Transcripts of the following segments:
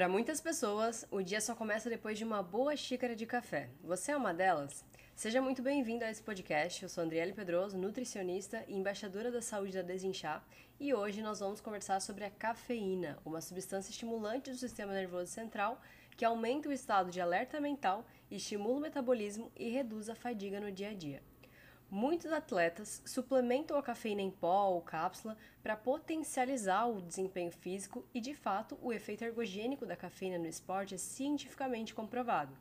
Para muitas pessoas, o dia só começa depois de uma boa xícara de café. Você é uma delas? Seja muito bem-vindo a esse podcast. Eu sou Andriele Pedroso, nutricionista e embaixadora da saúde da Desinchar, e hoje nós vamos conversar sobre a cafeína, uma substância estimulante do sistema nervoso central que aumenta o estado de alerta mental, estimula o metabolismo e reduz a fadiga no dia a dia. Muitos atletas suplementam a cafeína em pó ou cápsula para potencializar o desempenho físico e, de fato, o efeito ergogênico da cafeína no esporte é cientificamente comprovado.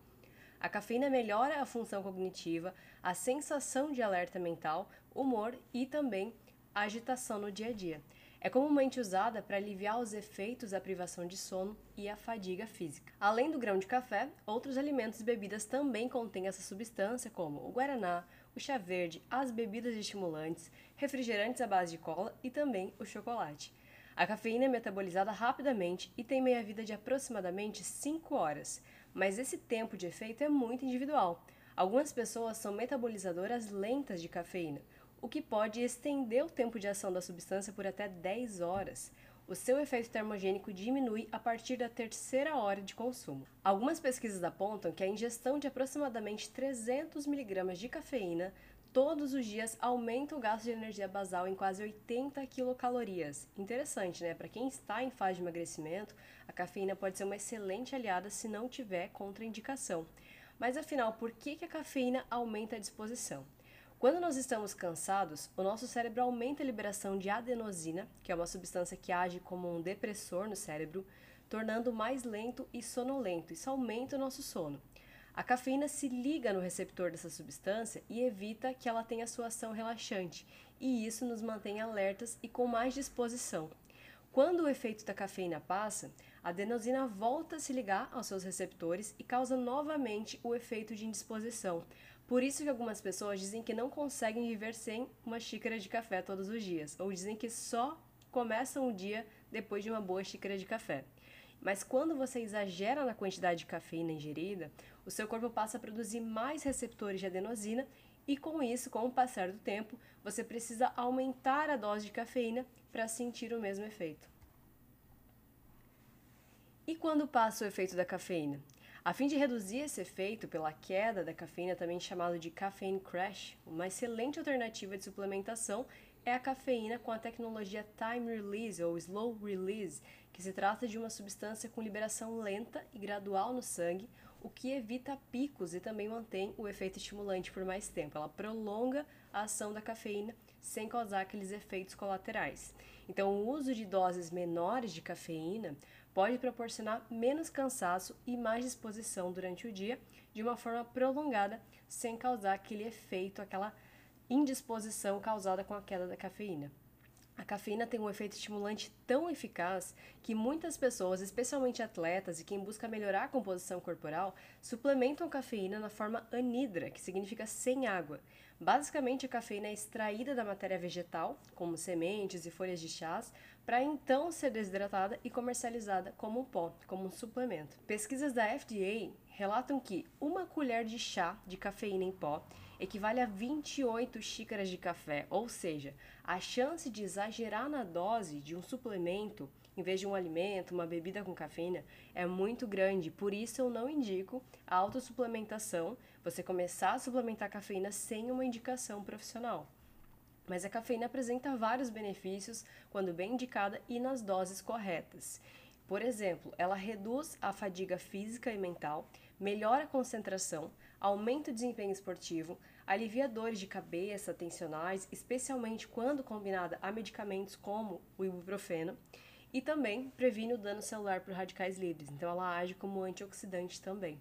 A cafeína melhora a função cognitiva, a sensação de alerta mental, humor e também a agitação no dia a dia. É comumente usada para aliviar os efeitos da privação de sono e a fadiga física. Além do grão de café, outros alimentos e bebidas também contêm essa substância, como o guaraná, o chá verde, as bebidas estimulantes, refrigerantes à base de cola e também o chocolate. A cafeína é metabolizada rapidamente e tem meia-vida de aproximadamente 5 horas, mas esse tempo de efeito é muito individual. Algumas pessoas são metabolizadoras lentas de cafeína, o que pode estender o tempo de ação da substância por até 10 horas o seu efeito termogênico diminui a partir da terceira hora de consumo. Algumas pesquisas apontam que a ingestão de aproximadamente 300 mg de cafeína todos os dias aumenta o gasto de energia basal em quase 80 quilocalorias. Interessante, né? Para quem está em fase de emagrecimento, a cafeína pode ser uma excelente aliada se não tiver contraindicação. Mas afinal, por que, que a cafeína aumenta a disposição? Quando nós estamos cansados, o nosso cérebro aumenta a liberação de adenosina, que é uma substância que age como um depressor no cérebro, tornando mais lento e sonolento. Isso aumenta o nosso sono. A cafeína se liga no receptor dessa substância e evita que ela tenha sua ação relaxante, e isso nos mantém alertas e com mais disposição. Quando o efeito da cafeína passa, a adenosina volta a se ligar aos seus receptores e causa novamente o efeito de indisposição, por isso que algumas pessoas dizem que não conseguem viver sem uma xícara de café todos os dias, ou dizem que só começam o dia depois de uma boa xícara de café. Mas quando você exagera na quantidade de cafeína ingerida, o seu corpo passa a produzir mais receptores de adenosina e com isso, com o passar do tempo, você precisa aumentar a dose de cafeína para sentir o mesmo efeito. E quando passa o efeito da cafeína? A fim de reduzir esse efeito pela queda da cafeína, também chamado de caffeine crash, uma excelente alternativa de suplementação é a cafeína com a tecnologia time release ou slow release, que se trata de uma substância com liberação lenta e gradual no sangue, o que evita picos e também mantém o efeito estimulante por mais tempo. Ela prolonga a ação da cafeína sem causar aqueles efeitos colaterais. Então, o uso de doses menores de cafeína pode proporcionar menos cansaço e mais disposição durante o dia de uma forma prolongada, sem causar aquele efeito, aquela indisposição causada com a queda da cafeína. A cafeína tem um efeito estimulante tão eficaz que muitas pessoas, especialmente atletas e quem busca melhorar a composição corporal, suplementam cafeína na forma anidra, que significa sem água. Basicamente, a cafeína é extraída da matéria vegetal, como sementes e folhas de chás, para então ser desidratada e comercializada como um pó, como um suplemento. Pesquisas da FDA relatam que uma colher de chá de cafeína em pó equivale a 28 xícaras de café, ou seja, a chance de exagerar na dose de um suplemento em vez de um alimento, uma bebida com cafeína, é muito grande. Por isso eu não indico a autossuplementação, você começar a suplementar cafeína sem uma indicação profissional. Mas a cafeína apresenta vários benefícios quando bem indicada e nas doses corretas. Por exemplo, ela reduz a fadiga física e mental, melhora a concentração, aumenta o desempenho esportivo, alivia dores de cabeça, tensionais, especialmente quando combinada a medicamentos como o ibuprofeno, e também previne o dano celular por radicais livres, então ela age como antioxidante também.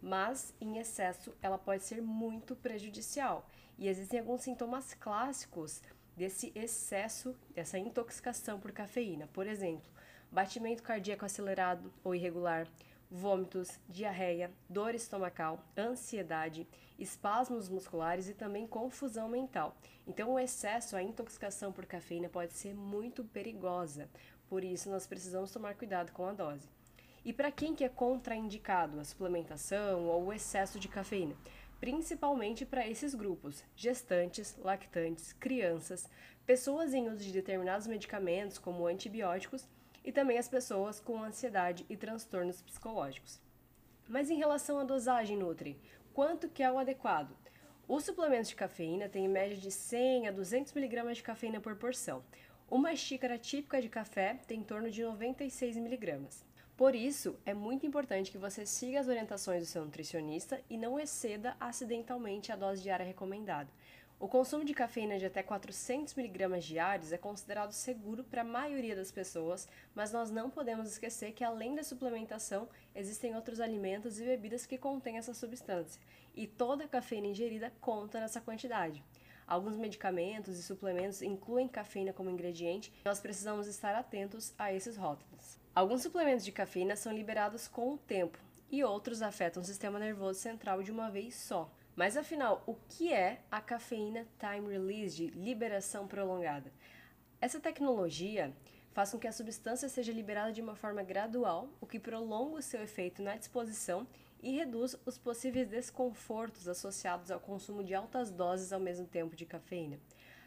Mas em excesso ela pode ser muito prejudicial, e existem alguns sintomas clássicos desse excesso, dessa intoxicação por cafeína. Por exemplo, batimento cardíaco acelerado ou irregular, vômitos, diarreia, dor estomacal, ansiedade, espasmos musculares e também confusão mental. Então, o excesso, a intoxicação por cafeína pode ser muito perigosa. Por isso, nós precisamos tomar cuidado com a dose. E para quem que é contraindicado a suplementação ou o excesso de cafeína? Principalmente para esses grupos: gestantes, lactantes, crianças, pessoas em uso de determinados medicamentos, como antibióticos, e também as pessoas com ansiedade e transtornos psicológicos. Mas em relação à dosagem Nutri, quanto que é o adequado? Os suplementos de cafeína têm em média de 100 a 200 mg de cafeína por porção. Uma xícara típica de café tem em torno de 96 mg. Por isso, é muito importante que você siga as orientações do seu nutricionista e não exceda acidentalmente a dose diária recomendada. O consumo de cafeína de até 400 mg diários é considerado seguro para a maioria das pessoas, mas nós não podemos esquecer que além da suplementação, existem outros alimentos e bebidas que contêm essa substância, e toda cafeína ingerida conta nessa quantidade. Alguns medicamentos e suplementos incluem cafeína como ingrediente, e nós precisamos estar atentos a esses rótulos. Alguns suplementos de cafeína são liberados com o tempo, e outros afetam o sistema nervoso central de uma vez só. Mas afinal, o que é a cafeína time release de liberação prolongada? Essa tecnologia faz com que a substância seja liberada de uma forma gradual, o que prolonga o seu efeito na disposição e reduz os possíveis desconfortos associados ao consumo de altas doses ao mesmo tempo de cafeína.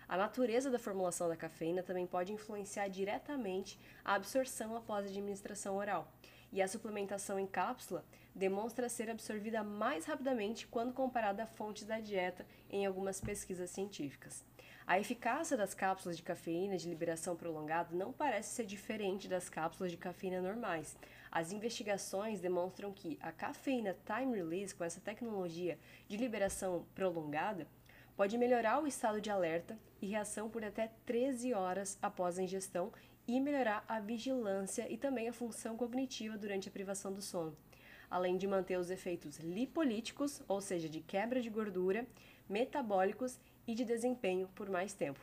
A natureza da formulação da cafeína também pode influenciar diretamente a absorção após a administração oral e a suplementação em cápsula demonstra ser absorvida mais rapidamente quando comparada a fontes da dieta em algumas pesquisas científicas. A eficácia das cápsulas de cafeína de liberação prolongada não parece ser diferente das cápsulas de cafeína normais. As investigações demonstram que a cafeína time release com essa tecnologia de liberação prolongada pode melhorar o estado de alerta e reação por até 13 horas após a ingestão e melhorar a vigilância e também a função cognitiva durante a privação do sono, além de manter os efeitos lipolíticos, ou seja, de quebra de gordura, metabólicos e de desempenho por mais tempo.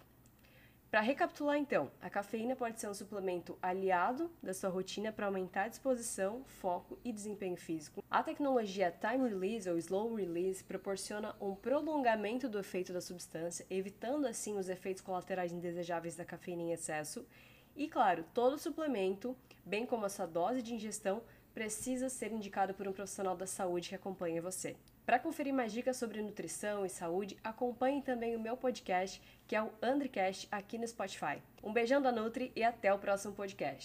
Para recapitular então, a cafeína pode ser um suplemento aliado da sua rotina para aumentar a disposição, foco e desempenho físico. A tecnologia Time Release ou Slow Release proporciona um prolongamento do efeito da substância, evitando assim os efeitos colaterais indesejáveis da cafeína em excesso e claro, todo suplemento, bem como a sua dose de ingestão, precisa ser indicado por um profissional da saúde que acompanha você. Para conferir mais dicas sobre nutrição e saúde, acompanhe também o meu podcast, que é o Andricast, aqui no Spotify. Um beijão da Nutri e até o próximo podcast.